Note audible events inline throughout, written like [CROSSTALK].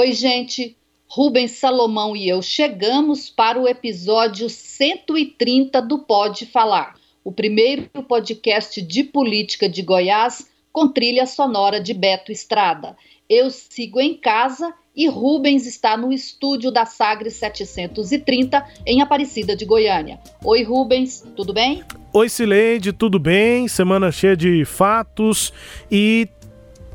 Oi, gente. Rubens Salomão e eu chegamos para o episódio 130 do Pode Falar, o primeiro podcast de política de Goiás com trilha sonora de Beto Estrada. Eu sigo em casa e Rubens está no estúdio da Sagres 730 em Aparecida de Goiânia. Oi, Rubens, tudo bem? Oi, Cileide, tudo bem? Semana cheia de fatos e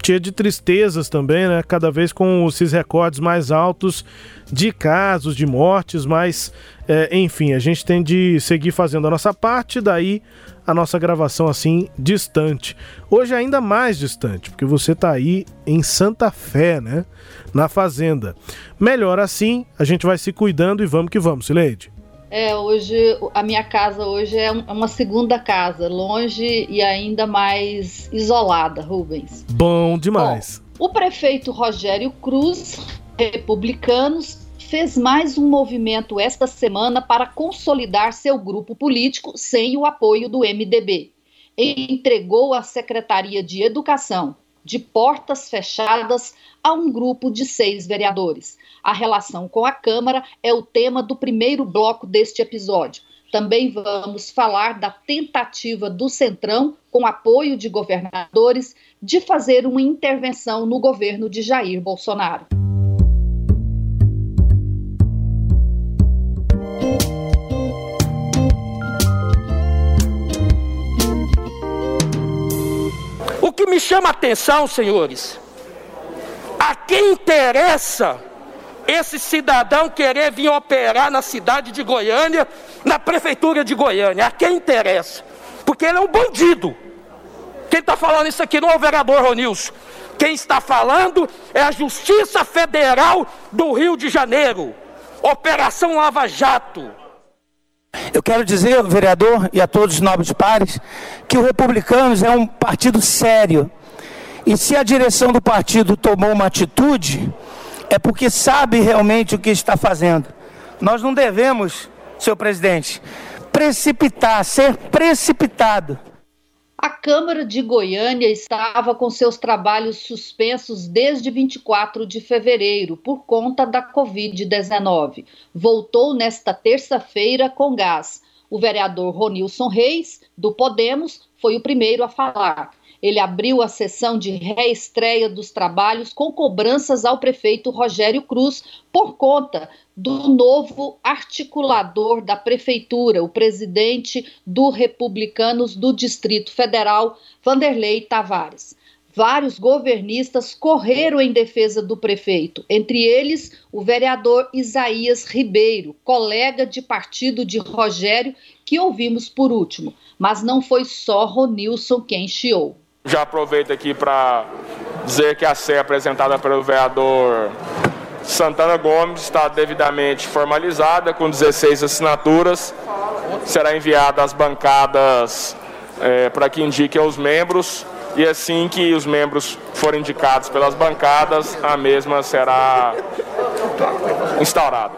cheia de tristezas também, né? Cada vez com esses recordes mais altos de casos, de mortes, mas é, enfim, a gente tem de seguir fazendo a nossa parte, daí a nossa gravação assim distante. Hoje ainda mais distante, porque você tá aí em Santa Fé, né? Na fazenda. Melhor assim, a gente vai se cuidando e vamos que vamos, Sileide. É, hoje a minha casa hoje é, é uma segunda casa, longe e ainda mais isolada, Rubens. Bom demais. Bom, o prefeito Rogério Cruz, republicanos, fez mais um movimento esta semana para consolidar seu grupo político sem o apoio do MDB. Entregou a Secretaria de Educação, de portas fechadas, a um grupo de seis vereadores. A relação com a Câmara é o tema do primeiro bloco deste episódio. Também vamos falar da tentativa do Centrão, com apoio de governadores, de fazer uma intervenção no governo de Jair Bolsonaro. Chama atenção, senhores, a quem interessa esse cidadão querer vir operar na cidade de Goiânia, na prefeitura de Goiânia. A quem interessa? Porque ele é um bandido. Quem está falando isso aqui não é o vereador Ronilson. Quem está falando é a Justiça Federal do Rio de Janeiro. Operação Lava Jato. Eu quero dizer, vereador, e a todos os nobres pares, que o Republicanos é um partido sério. E se a direção do partido tomou uma atitude, é porque sabe realmente o que está fazendo. Nós não devemos, senhor presidente, precipitar, ser precipitado. A Câmara de Goiânia estava com seus trabalhos suspensos desde 24 de fevereiro por conta da Covid-19. Voltou nesta terça-feira com gás. O vereador Ronilson Reis, do Podemos, foi o primeiro a falar ele abriu a sessão de reestreia dos trabalhos com cobranças ao prefeito Rogério Cruz por conta do novo articulador da prefeitura, o presidente do Republicanos do Distrito Federal, Vanderlei Tavares. Vários governistas correram em defesa do prefeito, entre eles o vereador Isaías Ribeiro, colega de partido de Rogério, que ouvimos por último. Mas não foi só Ronilson quem chiou. Já aproveito aqui para dizer que a CE apresentada pelo vereador Santana Gomes está devidamente formalizada, com 16 assinaturas. Será enviada às bancadas é, para que indiquem aos membros. E assim que os membros forem indicados pelas bancadas, a mesma será instaurada.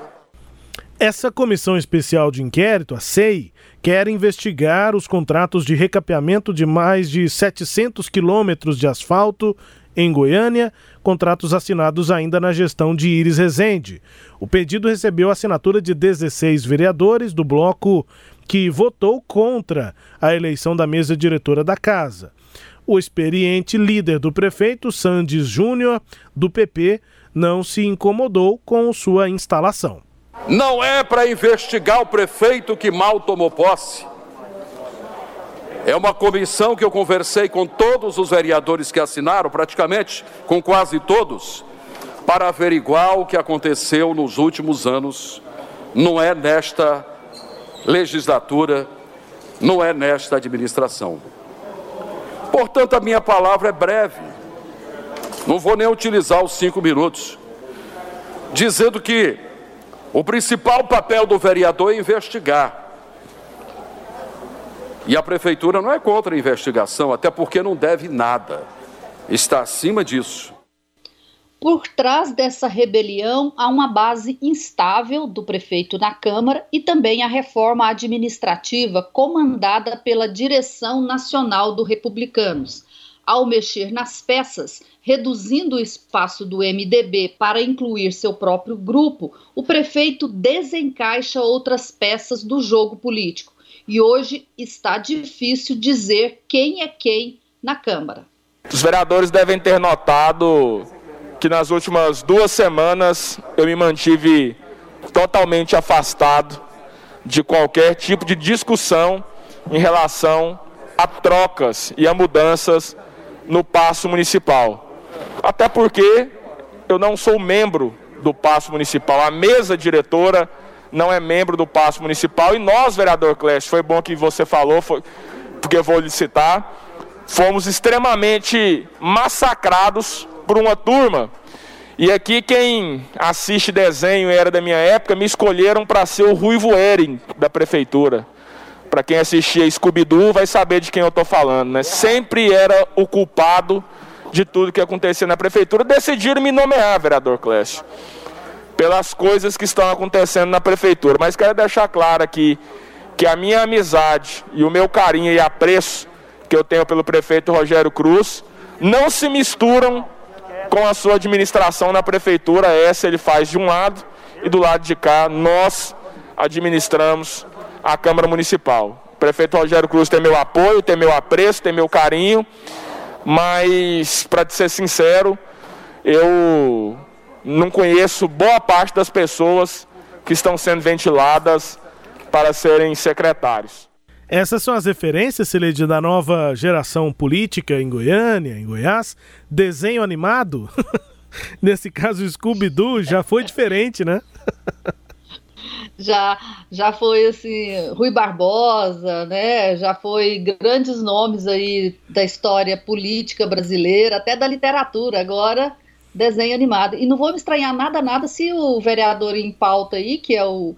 Essa comissão especial de inquérito, a SEI, quer investigar os contratos de recapeamento de mais de 700 quilômetros de asfalto em Goiânia, contratos assinados ainda na gestão de Iris Rezende. O pedido recebeu a assinatura de 16 vereadores do bloco que votou contra a eleição da mesa diretora da casa. O experiente líder do prefeito, Sandes Júnior, do PP, não se incomodou com sua instalação. Não é para investigar o prefeito que mal tomou posse. É uma comissão que eu conversei com todos os vereadores que assinaram, praticamente com quase todos, para averiguar o que aconteceu nos últimos anos. Não é nesta legislatura, não é nesta administração. Portanto, a minha palavra é breve. Não vou nem utilizar os cinco minutos. dizendo que o principal papel do vereador é investigar. E a prefeitura não é contra a investigação, até porque não deve nada. Está acima disso. Por trás dessa rebelião há uma base instável do prefeito na Câmara e também a reforma administrativa comandada pela direção nacional do Republicanos. Ao mexer nas peças, reduzindo o espaço do MDB para incluir seu próprio grupo, o prefeito desencaixa outras peças do jogo político. E hoje está difícil dizer quem é quem na Câmara. Os vereadores devem ter notado que nas últimas duas semanas eu me mantive totalmente afastado de qualquer tipo de discussão em relação a trocas e a mudanças no passo municipal. Até porque eu não sou membro do passo municipal, a mesa diretora não é membro do passo municipal e nós, vereador Clécio, foi bom que você falou, foi, porque eu vou lhe citar, fomos extremamente massacrados por uma turma. E aqui quem assiste desenho era da minha época, me escolheram para ser o Ruivo Eren da prefeitura. Para quem assistia Scooby-Doo vai saber de quem eu estou falando, né? Sempre era o culpado de tudo que acontecia na prefeitura. Decidiram me nomear, vereador Clécio, pelas coisas que estão acontecendo na prefeitura. Mas quero deixar claro aqui que a minha amizade e o meu carinho e apreço que eu tenho pelo prefeito Rogério Cruz não se misturam com a sua administração na prefeitura. Essa ele faz de um lado e do lado de cá nós administramos a Câmara Municipal. O prefeito Rogério Cruz tem meu apoio, tem meu apreço, tem meu carinho, mas, para ser sincero, eu não conheço boa parte das pessoas que estão sendo ventiladas para serem secretários. Essas são as referências, Celede, da nova geração política em Goiânia, em Goiás. Desenho animado? [LAUGHS] Nesse caso, Scooby-Doo já foi diferente, né? [LAUGHS] já, já foi assim, Rui Barbosa, né? Já foi grandes nomes aí da história política brasileira, até da literatura. Agora, desenho animado. E não vou me estranhar nada, nada se o vereador em pauta aí, que é o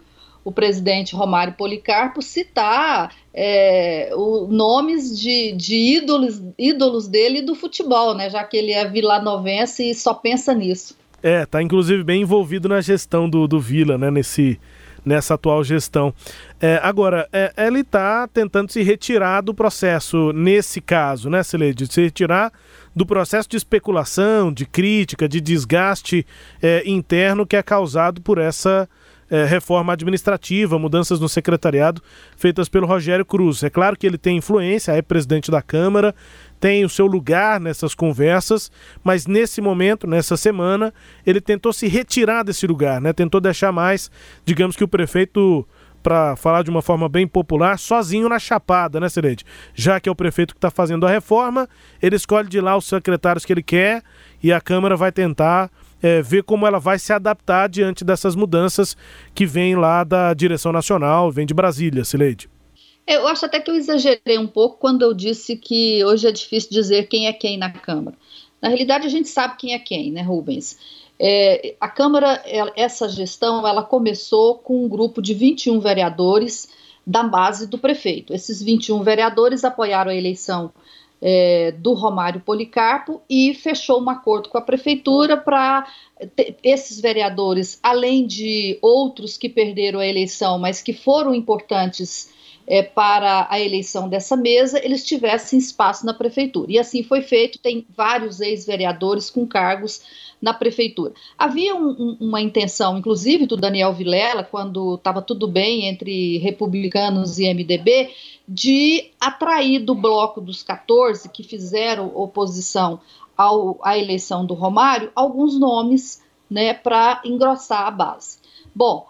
o presidente Romário Policarpo citar é, o, nomes de, de, ídolos, ídolos dele do futebol, né? Já que ele é vilanovense e só pensa nisso. É, tá inclusive bem envolvido na gestão do, do Vila, né? Nesse, nessa atual gestão. É, agora, é, ele está tentando se retirar do processo, nesse caso, né, Celede? Se retirar do processo de especulação, de crítica, de desgaste é, interno que é causado por essa é, reforma administrativa, mudanças no secretariado feitas pelo Rogério Cruz. É claro que ele tem influência, é presidente da Câmara, tem o seu lugar nessas conversas, mas nesse momento, nessa semana, ele tentou se retirar desse lugar, né? Tentou deixar mais, digamos que o prefeito para falar de uma forma bem popular, sozinho na chapada, né, Serede? Já que é o prefeito que está fazendo a reforma, ele escolhe de lá os secretários que ele quer e a Câmara vai tentar é, ver como ela vai se adaptar diante dessas mudanças que vêm lá da direção nacional, vem de Brasília, Sileide. Eu acho até que eu exagerei um pouco quando eu disse que hoje é difícil dizer quem é quem na Câmara. Na realidade, a gente sabe quem é quem, né, Rubens? É, a Câmara, essa gestão, ela começou com um grupo de 21 vereadores da base do prefeito. Esses 21 vereadores apoiaram a eleição é, do Romário Policarpo e fechou um acordo com a prefeitura para esses vereadores, além de outros que perderam a eleição, mas que foram importantes é, para a eleição dessa mesa, eles tivessem espaço na prefeitura. E assim foi feito, tem vários ex-vereadores com cargos na prefeitura. Havia um, um, uma intenção, inclusive do Daniel Vilela, quando estava tudo bem entre republicanos e MDB, de atrair do bloco dos 14 que fizeram oposição ao, à eleição do Romário alguns nomes né, para engrossar a base. Bom,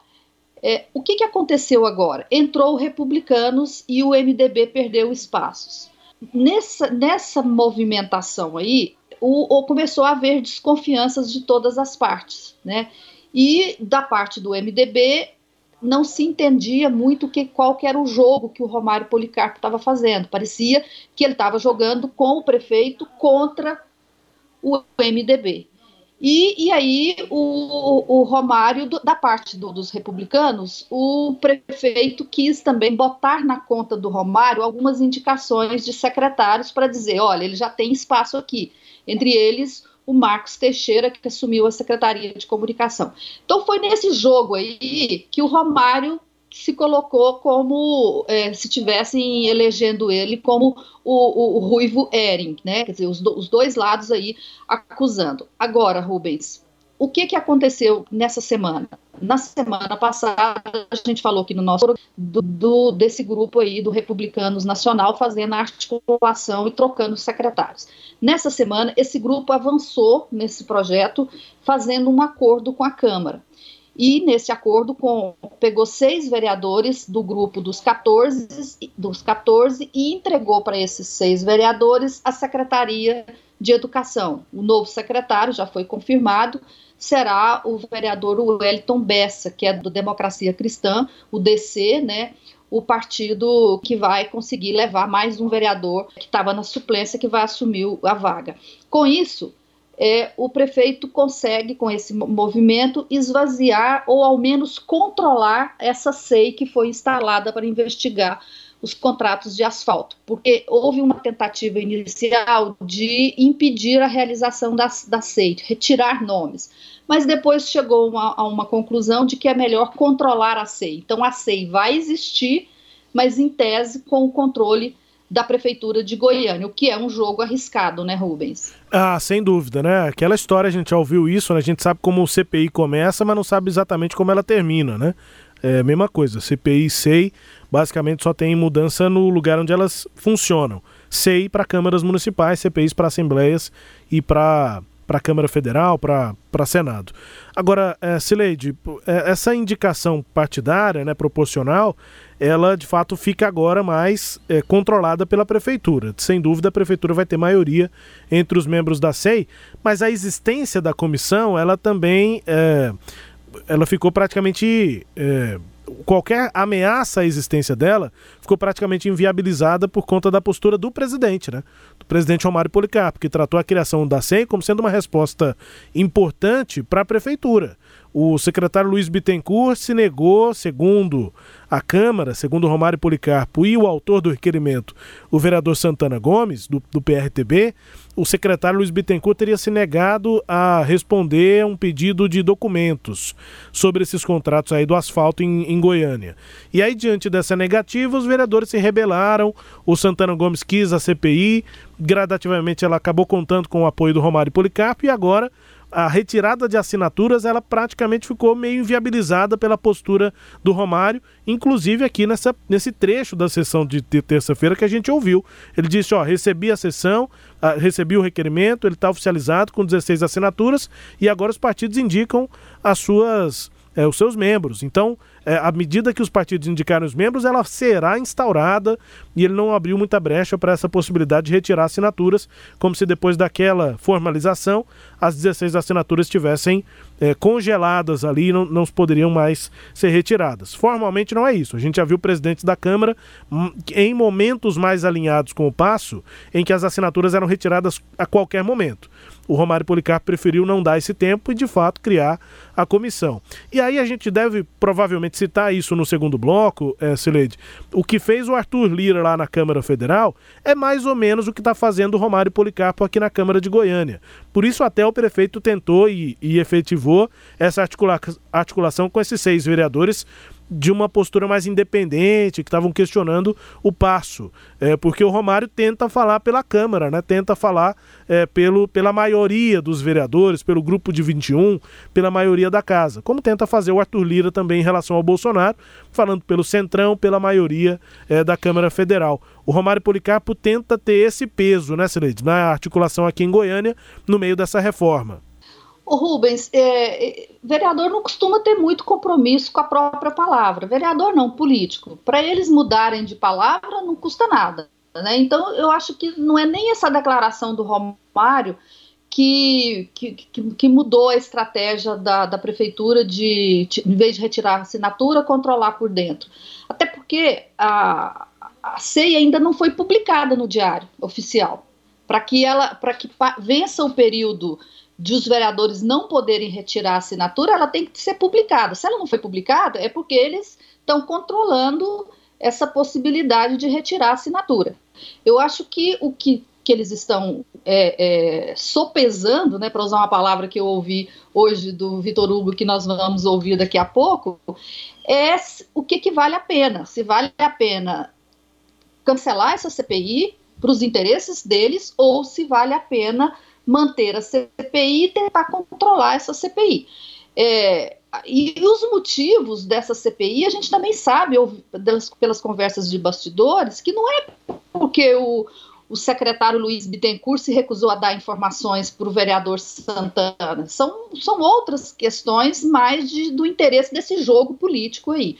é, o que, que aconteceu agora? Entrou o Republicanos e o MDB perdeu espaços. Nessa, nessa movimentação aí, o, o, começou a haver desconfianças de todas as partes, né? E da parte do MDB não se entendia muito que, qual que era o jogo que o Romário Policarpo estava fazendo. Parecia que ele estava jogando com o prefeito contra o MDB. E, e aí, o, o Romário, do, da parte do, dos republicanos, o prefeito quis também botar na conta do Romário algumas indicações de secretários para dizer: olha, ele já tem espaço aqui. Entre eles, o Marcos Teixeira, que assumiu a Secretaria de Comunicação. Então, foi nesse jogo aí que o Romário se colocou como é, se tivessem elegendo ele como o, o, o Ruivo Ering, né? Quer dizer, os, do, os, dois lados aí acusando. Agora, Rubens, o que, que aconteceu nessa semana? Na semana passada, a gente falou aqui no nosso do, do, desse grupo aí do Republicanos Nacional fazendo a articulação e trocando secretários. Nessa semana, esse grupo avançou nesse projeto, fazendo um acordo com a Câmara e nesse acordo com, pegou seis vereadores do grupo dos 14, dos 14 e entregou para esses seis vereadores a Secretaria de Educação. O novo secretário já foi confirmado, será o vereador Wellington Bessa, que é do Democracia Cristã, o DC, né? O partido que vai conseguir levar mais um vereador que estava na suplência que vai assumir a vaga. Com isso, é, o prefeito consegue, com esse movimento, esvaziar ou ao menos controlar essa SEI que foi instalada para investigar os contratos de asfalto, porque houve uma tentativa inicial de impedir a realização da, da SEI, retirar nomes, mas depois chegou uma, a uma conclusão de que é melhor controlar a SEI. Então a SEI vai existir, mas em tese com o controle da Prefeitura de Goiânia, o que é um jogo arriscado, né, Rubens? Ah, sem dúvida, né? Aquela história, a gente já ouviu isso, né? A gente sabe como o CPI começa, mas não sabe exatamente como ela termina, né? É a mesma coisa, CPI e SEI basicamente só tem mudança no lugar onde elas funcionam. SEI para câmaras municipais, CPIs para assembleias e para para a Câmara Federal, para Senado. Agora, é, essa indicação partidária, né, proporcional, ela de fato fica agora mais é, controlada pela Prefeitura. Sem dúvida, a Prefeitura vai ter maioria entre os membros da SEI, mas a existência da comissão, ela também é, ela ficou praticamente é, qualquer ameaça à existência dela ficou praticamente inviabilizada por conta da postura do presidente, né? Do presidente Romário Policarpo, que tratou a criação da SEM como sendo uma resposta importante para a prefeitura. O secretário Luiz Bittencourt se negou, segundo a Câmara, segundo Romário Policarpo e o autor do requerimento, o vereador Santana Gomes, do, do PRTB, o secretário Luiz Bittencourt teria se negado a responder a um pedido de documentos sobre esses contratos aí do asfalto em, em Goiânia. E aí, diante dessa negativa, os vereadores se rebelaram, o Santana Gomes quis a CPI, gradativamente ela acabou contando com o apoio do Romário Policarpo e agora a retirada de assinaturas ela praticamente ficou meio inviabilizada pela postura do Romário, inclusive aqui nessa, nesse trecho da sessão de terça-feira que a gente ouviu. Ele disse: Ó, recebi a sessão, recebi o requerimento, ele está oficializado com 16 assinaturas e agora os partidos indicam as suas é, os seus membros. Então, é, à medida que os partidos indicarem os membros, ela será instaurada e ele não abriu muita brecha para essa possibilidade de retirar assinaturas, como se depois daquela formalização as 16 assinaturas estivessem é, congeladas ali e não, não poderiam mais ser retiradas. Formalmente não é isso. A gente já viu presidentes da Câmara hum, em momentos mais alinhados com o passo, em que as assinaturas eram retiradas a qualquer momento o Romário Policarpo preferiu não dar esse tempo e, de fato, criar a comissão. E aí a gente deve provavelmente citar isso no segundo bloco, é. O que fez o Arthur Lira lá na Câmara Federal é mais ou menos o que está fazendo o Romário Policarpo aqui na Câmara de Goiânia. Por isso, até o prefeito tentou e, e efetivou essa articula articulação com esses seis vereadores de uma postura mais independente, que estavam questionando o passo. É, porque o Romário tenta falar pela Câmara, né? tenta falar é, pelo, pela maioria dos vereadores, pelo grupo de 21, pela maioria da casa. Como tenta fazer o Arthur Lira também em relação ao Bolsonaro, falando pelo Centrão, pela maioria é, da Câmara Federal. O Romário Policarpo tenta ter esse peso, né, Sileide, na articulação aqui em Goiânia, no meio dessa reforma. O Rubens, é, é, vereador não costuma ter muito compromisso com a própria palavra. Vereador não, político. Para eles mudarem de palavra não custa nada. Né? Então eu acho que não é nem essa declaração do Romário que, que, que mudou a estratégia da, da prefeitura de, de, em vez de retirar a assinatura, controlar por dentro. Até porque a, a CEI ainda não foi publicada no diário oficial. para que ela, para que vença o período de os vereadores não poderem retirar a assinatura, ela tem que ser publicada. Se ela não foi publicada, é porque eles estão controlando essa possibilidade de retirar a assinatura. Eu acho que o que, que eles estão é, é, sopesando, né, para usar uma palavra que eu ouvi hoje do Vitor Hugo, que nós vamos ouvir daqui a pouco, é o que, que vale a pena. Se vale a pena cancelar essa CPI para os interesses deles ou se vale a pena manter a CPI e tentar controlar essa CPI. É, e os motivos dessa CPI a gente também sabe, ou, pelas, pelas conversas de bastidores, que não é porque o, o secretário Luiz Bittencourt se recusou a dar informações para o vereador Santana. São, são outras questões mais de, do interesse desse jogo político aí.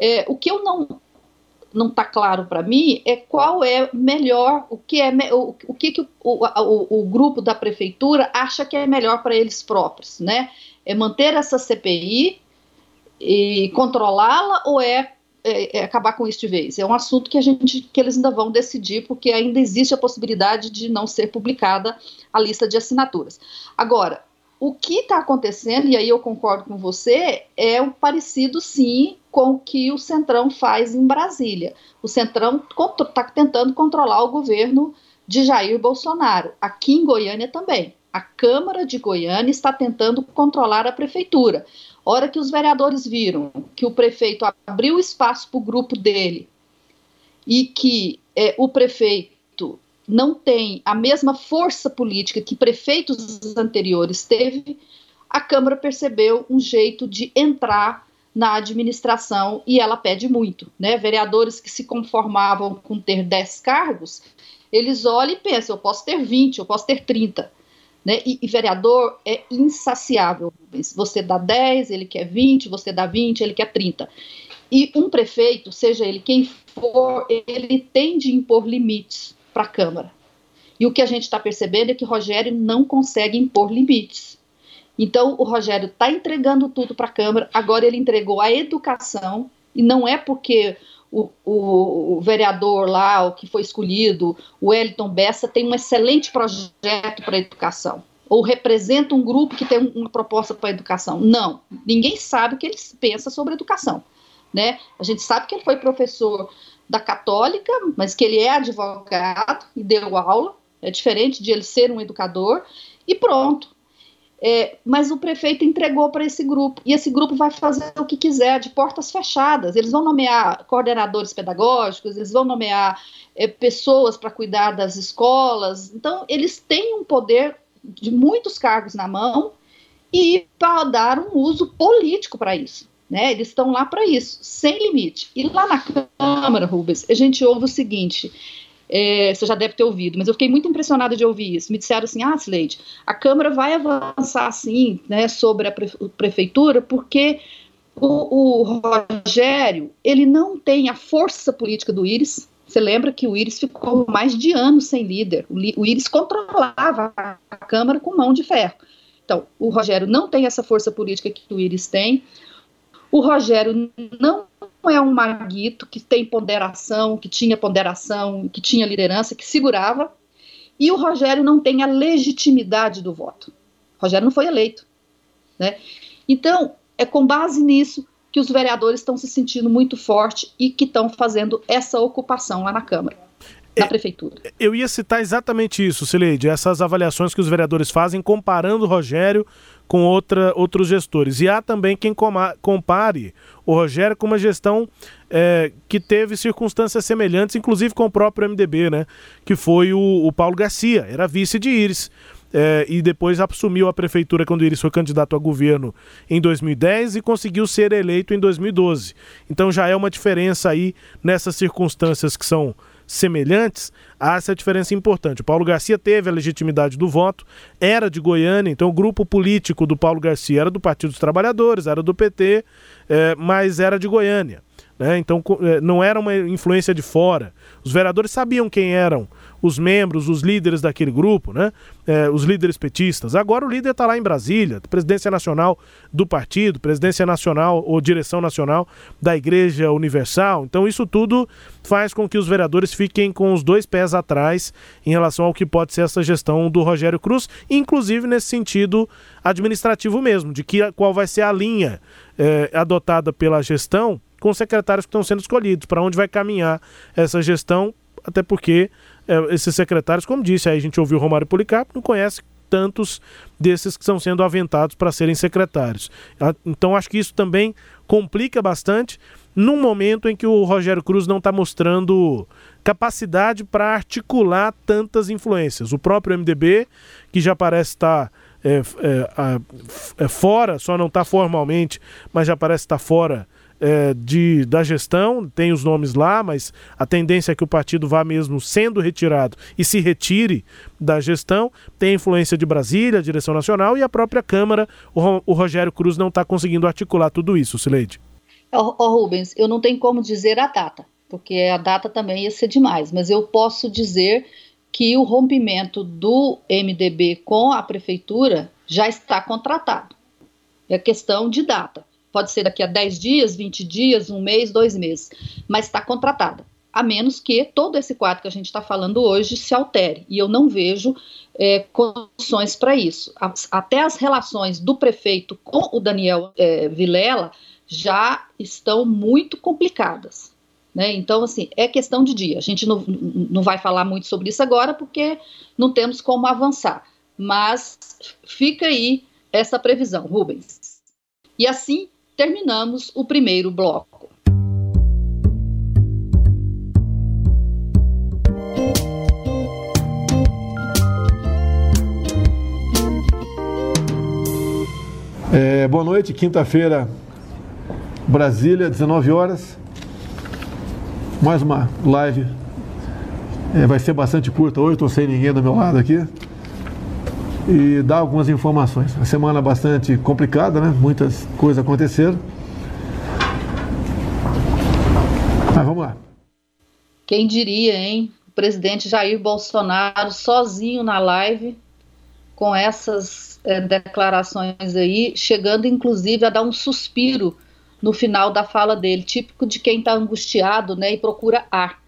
É, o que eu não não está claro para mim é qual é melhor, o que é o, o que, que o, o, o grupo da prefeitura acha que é melhor para eles próprios, né? É manter essa CPI e controlá-la ou é, é, é, acabar com isso de vez? É um assunto que a gente que eles ainda vão decidir porque ainda existe a possibilidade de não ser publicada a lista de assinaturas. Agora, o que está acontecendo, e aí eu concordo com você, é um parecido sim com o que o Centrão faz em Brasília. O Centrão está tentando controlar o governo de Jair Bolsonaro. Aqui em Goiânia também. A Câmara de Goiânia está tentando controlar a prefeitura. Hora que os vereadores viram que o prefeito abriu espaço para o grupo dele e que é, o prefeito não tem a mesma força política que prefeitos anteriores teve, a Câmara percebeu um jeito de entrar na administração e ela pede muito, né? Vereadores que se conformavam com ter 10 cargos, eles olham e pensam, eu posso ter 20, eu posso ter 30. Né? E, e, vereador é insaciável. Você dá 10, ele quer 20, você dá 20, ele quer 30. E um prefeito, seja ele quem for, ele tem de impor limites para a Câmara. E o que a gente está percebendo é que Rogério não consegue impor limites. Então, o Rogério está entregando tudo para a Câmara, agora ele entregou a educação, e não é porque o, o, o, vereador lá, o que foi escolhido, o Wellington Bessa, tem um excelente projeto para a educação, ou representa um grupo que tem uma proposta para a educação. Não, ninguém sabe o que ele pensa sobre educação. Né? A gente sabe que ele foi professor da Católica, mas que ele é advogado e deu aula, é diferente de ele ser um educador, e pronto. É, mas o prefeito entregou para esse grupo, e esse grupo vai fazer o que quiser, de portas fechadas. Eles vão nomear coordenadores pedagógicos, eles vão nomear é, pessoas para cuidar das escolas. Então, eles têm um poder de muitos cargos na mão e para dar um uso político para isso. Né? Eles estão lá para isso, sem limite. E lá na Câmara, Rubens, a gente ouve o seguinte: é, você já deve ter ouvido, mas eu fiquei muito impressionada de ouvir isso. Me disseram assim: ah, Sileide, a Câmara vai avançar assim né, sobre a prefeitura porque o, o, Rogério ele não tem a força política do Íris. Você lembra que o Íris ficou mais de anos sem líder. O, o Íris controlava a Câmara com mão de ferro. Então, o Rogério não tem essa força política que o Íris tem. O Rogério não é um maguito que tem ponderação, que tinha ponderação, que tinha liderança, que segurava, e o Rogério não tem a legitimidade do voto. O Rogério não foi eleito. Né? Então, é com base nisso que os vereadores estão se sentindo muito forte e que estão fazendo essa ocupação lá na Câmara. Na é, prefeitura. Eu ia citar exatamente isso, Sileide, essas avaliações que os vereadores fazem comparando o Rogério com outra, outros gestores. E há também quem compare o Rogério com uma gestão é, que teve circunstâncias semelhantes, inclusive com o próprio MDB, né? Que foi o, o Paulo Garcia, era vice de Iris. É, e depois assumiu a prefeitura quando Iris foi candidato a governo em 2010 e conseguiu ser eleito em 2012. Então já é uma diferença aí nessas circunstâncias que são semelhantes, há essa diferença importante. O Paulo Garcia teve a legitimidade do voto, era de Goiânia, então o grupo político do Paulo Garcia era do Partido dos Trabalhadores, era do PT, é, mas era de Goiânia. Né? Então é, não era uma influência de fora. Os vereadores sabiam quem eram os membros, os líderes daquele grupo, né? É, os líderes petistas. Agora o líder está lá em Brasília, presidência nacional do partido, presidência nacional ou direção nacional da Igreja Universal. Então isso tudo faz com que os vereadores fiquem com os dois pés atrás em relação ao que pode ser essa gestão do Rogério Cruz, inclusive nesse sentido administrativo mesmo, de que qual vai ser a linha é, adotada pela gestão com os secretários que estão sendo escolhidos, para onde vai caminhar essa gestão, até porque é, esses secretários, como disse, aí a gente ouviu o Romário Policarpo, não conhece tantos desses que estão sendo aventados para serem secretários. Então acho que isso também complica bastante num momento em que o Rogério Cruz não está mostrando capacidade para articular tantas influências. O próprio MDB, que já parece estar tá, é, é, é, fora, só não está formalmente, mas já parece estar tá fora é, de, da gestão, tem os nomes lá, mas a tendência é que o partido vá mesmo sendo retirado e se retire da gestão. Tem influência de Brasília, a direção nacional e a própria Câmara. O, o Rogério Cruz não está conseguindo articular tudo isso, Sileide. Oh, Rubens, eu não tenho como dizer a data, porque a data também ia ser demais, mas eu posso dizer que o rompimento do MDB com a prefeitura já está contratado. É questão de data. Pode ser daqui a 10 dias, 20 dias, um mês, dois meses, mas está contratada. A menos que todo esse quadro que a gente está falando hoje se altere. E eu não vejo é, condições para isso. Até as relações do prefeito com o Daniel é, Vilela já estão muito complicadas. Né? Então, assim, é questão de dia. A gente não, não vai falar muito sobre isso agora, porque não temos como avançar. Mas fica aí essa previsão, Rubens. E assim terminamos o primeiro bloco. É, boa noite, quinta-feira, Brasília, 19 horas. Mais uma live. É, vai ser bastante curta hoje, estou sem ninguém do meu lado aqui. E dar algumas informações. Uma semana bastante complicada, né? Muitas coisas aconteceram. Mas vamos lá. Quem diria, hein? O presidente Jair Bolsonaro sozinho na live, com essas é, declarações aí, chegando inclusive a dar um suspiro no final da fala dele, típico de quem está angustiado né, e procura ar.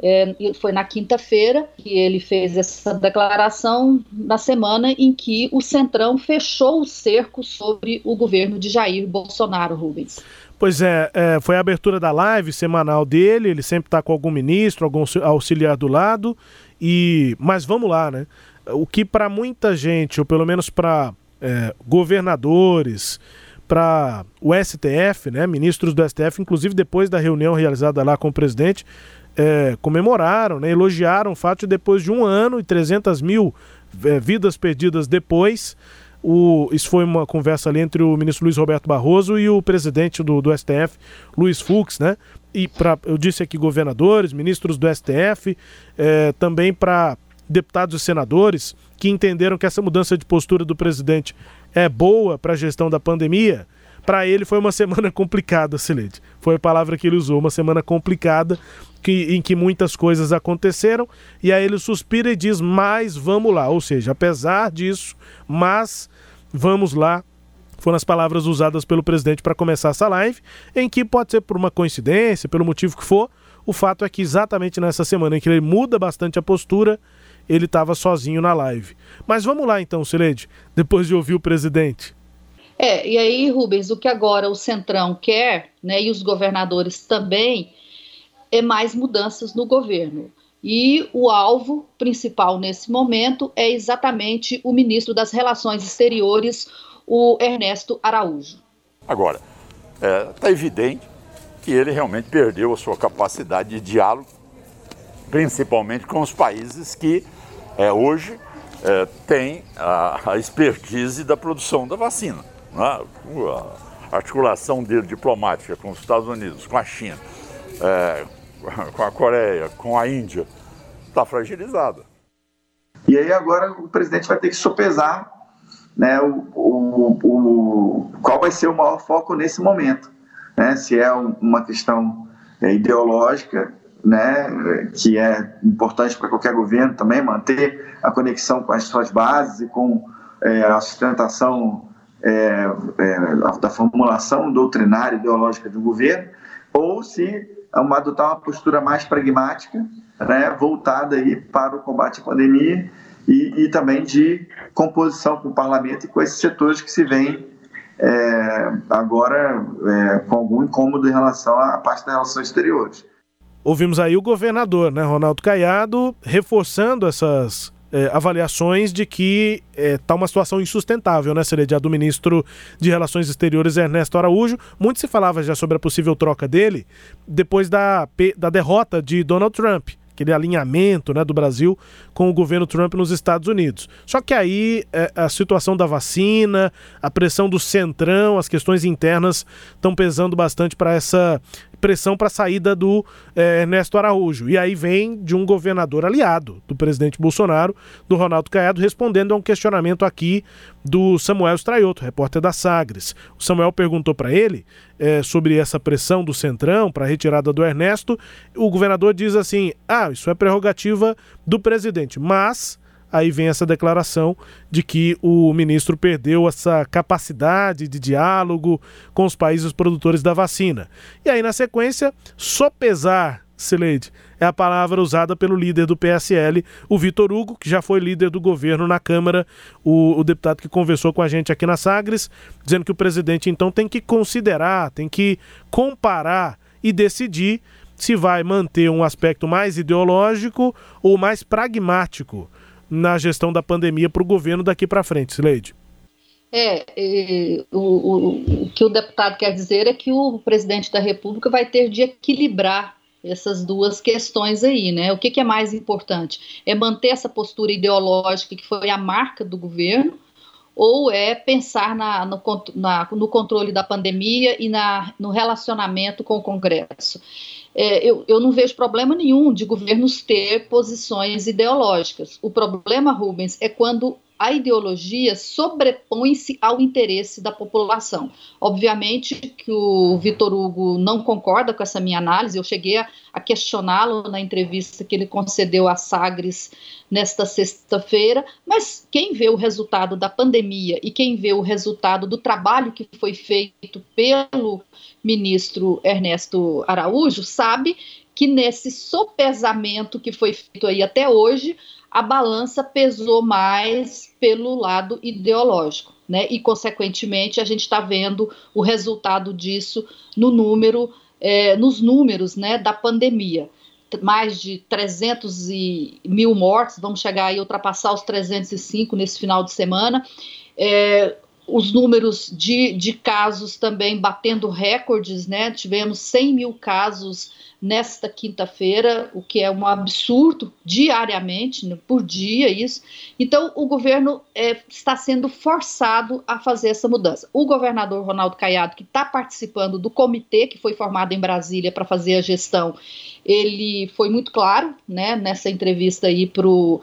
É, foi na quinta-feira que ele fez essa declaração, na semana em que o Centrão fechou o cerco sobre o governo de Jair Bolsonaro, Rubens. Pois é, é foi a abertura da live semanal dele, ele sempre está com algum ministro, algum auxiliar do lado, e mas vamos lá, né? O que para muita gente, ou pelo menos para é, governadores, para o STF, né, ministros do STF, inclusive depois da reunião realizada lá com o presidente, é, comemoraram, né, elogiaram o fato de depois de um ano e 300 mil é, vidas perdidas depois, o, isso foi uma conversa ali entre o ministro Luiz Roberto Barroso e o presidente do, do STF, Luiz Fux, né? E para, eu disse aqui, governadores, ministros do STF, é, também para deputados e senadores que entenderam que essa mudança de postura do presidente é boa para a gestão da pandemia, para ele foi uma [LAUGHS] semana complicada, Silente. Foi a palavra que ele usou, uma semana complicada que, em que muitas coisas aconteceram, e aí ele suspira e diz: Mas vamos lá. Ou seja, apesar disso, mas vamos lá. Foram as palavras usadas pelo presidente para começar essa live, em que pode ser por uma coincidência, pelo motivo que for. O fato é que exatamente nessa semana em que ele muda bastante a postura, ele estava sozinho na live. Mas vamos lá então, Sileide, depois de ouvir o presidente. É, e aí, Rubens, o que agora o Centrão quer, né, e os governadores também, é mais mudanças no governo. E o alvo principal nesse momento é exatamente o ministro das Relações Exteriores, o Ernesto Araújo. Agora, está é, tá evidente que ele realmente perdeu a sua capacidade de diálogo, principalmente com os países que é, hoje é, tem a, a, expertise da produção da vacina. A articulação dele diplomática com os Estados Unidos, com a China, é, [LAUGHS] com a Coreia, com a Índia, está fragilizada. E aí agora o presidente vai ter que sopesar né, o, o, o, qual vai ser o maior foco nesse momento. Né? Se é uma questão é, ideológica, né, que é importante para qualquer governo também manter a conexão com as suas bases e com é, a sustentação é, é, da formulação doutrinária ideológica do governo, ou se uma, adotar uma postura mais pragmática, né, voltada aí para o combate à pandemia e, e também de composição com o parlamento e com esses setores que se veem é, agora é, com algum incômodo em relação à parte das relações exteriores. Ouvimos aí o governador, né, Ronaldo Caiado, reforçando essas é, avaliações de que está é, uma situação insustentável, né, Seredia, do ministro de Relações Exteriores Ernesto Araújo. Muito se falava já sobre a possível troca dele depois da, da derrota de Donald Trump aquele alinhamento né, do Brasil com o governo Trump nos Estados Unidos. Só que aí é, a situação da vacina, a pressão do centrão, as questões internas estão pesando bastante para essa pressão para a saída do é, Ernesto Araújo. E aí vem de um governador aliado do presidente Bolsonaro, do Ronaldo Caiado, respondendo a um questionamento aqui do Samuel Straioto, repórter da Sagres. O Samuel perguntou para ele é, sobre essa pressão do Centrão para a retirada do Ernesto. O governador diz assim: ah, isso é prerrogativa do presidente, mas aí vem essa declaração de que o ministro perdeu essa capacidade de diálogo com os países produtores da vacina. E aí, na sequência, sopesar, Sileide, é a palavra usada pelo líder do PSL, o Vitor Hugo, que já foi líder do governo na Câmara, o, o deputado que conversou com a gente aqui na Sagres, dizendo que o presidente então tem que considerar, tem que comparar e decidir se vai manter um aspecto mais ideológico ou mais pragmático na gestão da pandemia para o governo daqui para frente, Sileide? É, é o, o, o, que o deputado quer dizer é que o presidente da República vai ter de equilibrar essas duas questões aí, né? O que, que é mais importante? É manter essa postura ideológica que foi a marca do governo, ou é pensar na, no, na, no, controle da pandemia e na, no relacionamento com o Congresso? é, eu, eu não vejo problema nenhum de governos ter posições ideológicas. O problema, Rubens, é quando a ideologia sobrepõe-se ao interesse da população. Obviamente que o Vitor Hugo não concorda com essa minha análise, eu cheguei a, a questioná-lo na entrevista que ele concedeu à Sagres nesta sexta-feira, mas quem vê o resultado da pandemia e quem vê o resultado do trabalho que foi feito pelo ministro Ernesto Araújo sabe que nesse sopesamento que foi feito aí até hoje, a balança pesou mais pelo lado ideológico, né? E, consequentemente, a gente está vendo o resultado disso no número, é, nos números né, da pandemia. Mais de 300 e mil mortes, vamos chegar aí ultrapassar os 305 nesse final de semana. É, os números de, de casos também batendo recordes, né? Tivemos 100 mil casos nesta quinta-feira, o que é um absurdo diariamente, né, por dia isso. Então, o governo é, está sendo forçado a fazer essa mudança. O governador Ronaldo Caiado, que está participando do comitê que foi formado em Brasília para fazer a gestão, ele foi muito claro né, nessa entrevista aí pro,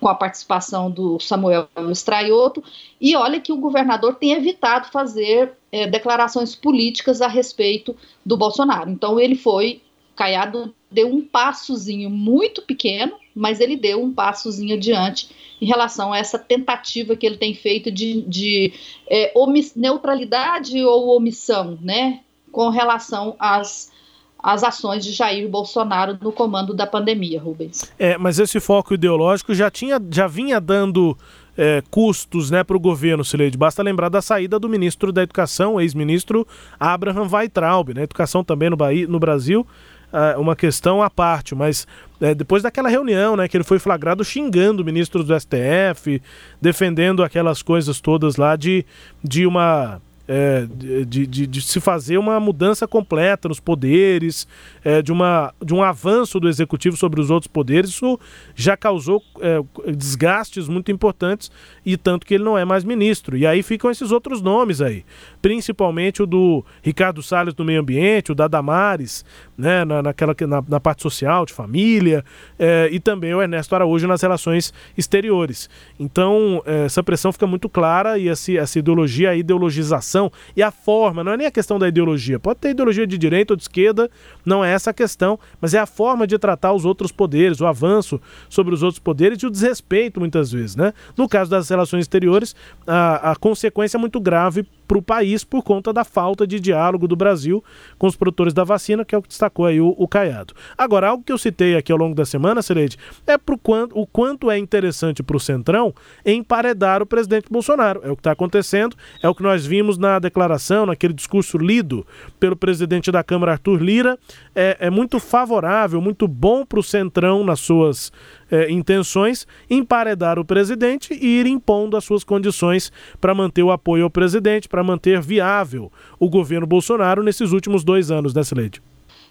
com a participação do Samuel Straioto, e olha que o governador tem evitado fazer é, declarações políticas a respeito do Bolsonaro. Então ele foi Caiado deu um passozinho muito pequeno, mas ele deu um passozinho adiante em relação a essa tentativa que ele tem feito de, de é, neutralidade ou omissão, né, com relação às as ações de Jair Bolsonaro no comando da pandemia, Rubens. É, mas esse foco ideológico já tinha, já vinha dando é, custos né, para o governo, Sileide. Basta lembrar da saída do ministro da Educação, ex-ministro Abraham Weitraub. Né? Educação também no, Bahia, no Brasil uh, uma questão à parte, mas é, depois daquela reunião, né, que ele foi flagrado xingando ministros do STF, defendendo aquelas coisas todas lá de, de uma é, de, de, de, se fazer uma mudança completa nos poderes, é, de, uma, de um avanço do executivo sobre os outros poderes, isso já causou é, desgastes muito importantes e tanto que ele não é mais ministro. E aí ficam esses outros nomes aí, principalmente o do Ricardo Salles do Meio Ambiente, o da Damares, né, na, naquela, na, na parte social, de família, é, e também o Ernesto Araújo nas relações exteriores. Então, é, essa pressão fica muito clara e essa, essa ideologia, a ideologização e a forma, não é nem a questão da ideologia. Pode ter ideologia de direita ou de esquerda, não é essa a questão, mas é a forma de tratar os outros poderes, o avanço sobre os outros poderes e o desrespeito, muitas vezes. Né? No caso das relações exteriores, a, a consequência é muito grave para o país por conta da falta de diálogo do Brasil com os produtores da vacina, que é o que destacou aí o, o Caiado. Agora, algo que eu citei aqui ao longo da semana, Celede, é pro quanto, o quanto é interessante para o Centrão emparedar o presidente Bolsonaro. É o que está acontecendo, é o que nós vimos na declaração, naquele discurso lido pelo presidente da Câmara, Arthur Lira. É, é muito favorável, muito bom para o Centrão nas suas é, intenções emparedar o presidente e ir impondo as suas condições para manter o apoio ao presidente, para manter viável o governo Bolsonaro nesses últimos dois anos, né, Sileide?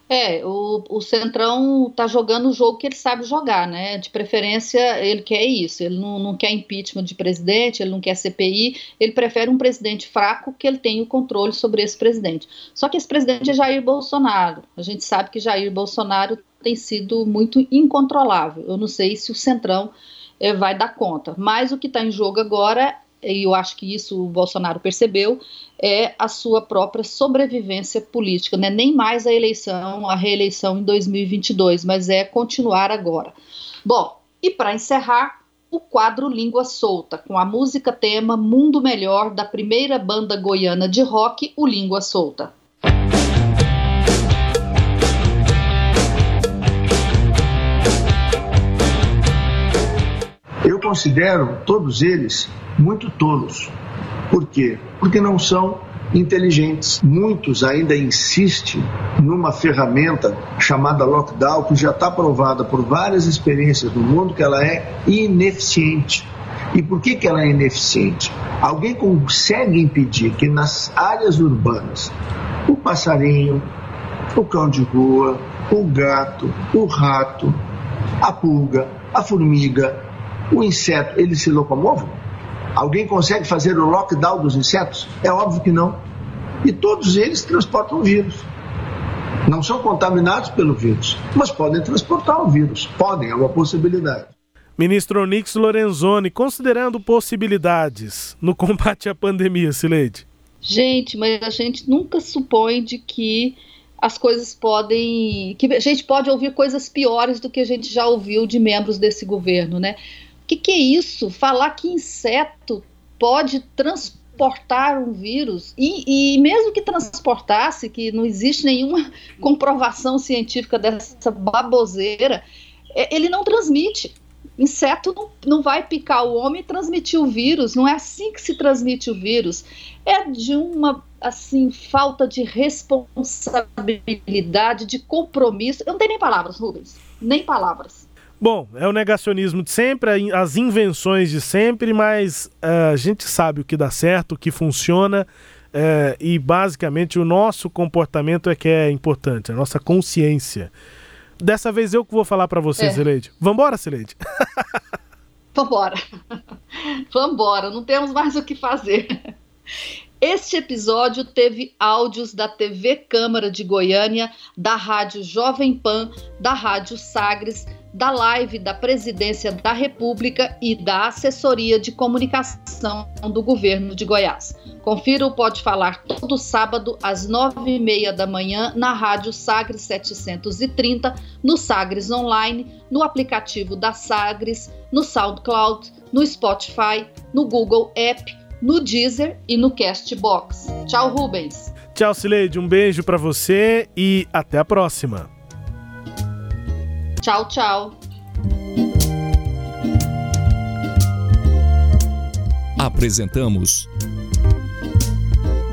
É, o, o Centrão tá jogando o jogo que ele sabe jogar, né? De preferência, ele quer isso. Ele não, não quer impeachment de presidente, ele não quer CPI, ele prefere um presidente fraco que ele tenha o controle sobre esse presidente. Só que esse presidente é Jair Bolsonaro. A gente sabe que Jair Bolsonaro tem sido muito incontrolável. Eu não sei se o Centrão é, vai dar conta. Mas o que está em jogo agora e eu acho que isso o Bolsonaro percebeu, é a sua própria sobrevivência política, né? nem mais a eleição, a reeleição em 2022, mas é continuar agora. Bom, e para encerrar, o quadro Língua Solta, com a música tema Mundo Melhor da primeira banda goiana de rock, o Língua Solta. Considero todos eles muito tolos. Por quê? Porque não são inteligentes. Muitos ainda insistem numa ferramenta chamada lockdown, que já está provada por várias experiências do mundo que ela é ineficiente. E por que, que ela é ineficiente? Alguém consegue impedir que nas áreas urbanas o passarinho, o cão de rua, o gato, o rato, a pulga, a formiga, o inseto, eles se locomovam? Alguém consegue fazer o lockdown dos insetos? É óbvio que não. E todos eles transportam o vírus. Não são contaminados pelo vírus, mas podem transportar o vírus. Podem, é uma possibilidade. Ministro Onix Lorenzoni, considerando possibilidades no combate à pandemia, Sileide. Gente, mas a gente nunca supõe de que as coisas podem. que a gente pode ouvir coisas piores do que a gente já ouviu de membros desse governo, né? Que, que é isso? Falar que inseto pode transportar um vírus e, e, mesmo que transportasse, que não existe nenhuma [LAUGHS] comprovação científica dessa baboseira, é, ele não transmite. Inseto não, não vai picar o homem e transmitir o vírus. Não é assim que se transmite o vírus. É de uma assim falta de responsabilidade, de compromisso. Eu não tenho nem palavras, Rubens, nem palavras. Bom, é o negacionismo de sempre, as invenções de sempre, mas uh, a gente sabe o que dá certo, o que funciona uh, e basicamente o nosso comportamento é que é importante, a nossa consciência. Dessa vez eu que vou falar para você, é. Vambora, Sileide? [LAUGHS] Vambora. [LAUGHS] Vambora, não temos mais o que fazer. Este episódio teve áudios da TV Câmara de Goiânia, da Rádio Jovem Pan, da Rádio Sagres, da live da Presidência da República e da Assessoria de Comunicação do Governo de Goiás. Confira o Pode Falar todo sábado às nove e meia da manhã na Rádio Sagres 730, no Sagres Online, no aplicativo da Sagres, no SoundCloud, no Spotify, no Google App no Deezer e no Castbox. Tchau, Rubens. Tchau, Cileide. Um beijo para você e até a próxima. Tchau, tchau. Apresentamos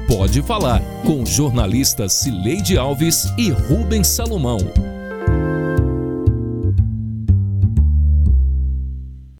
Pode Falar com jornalistas Cileide Alves e Rubens Salomão.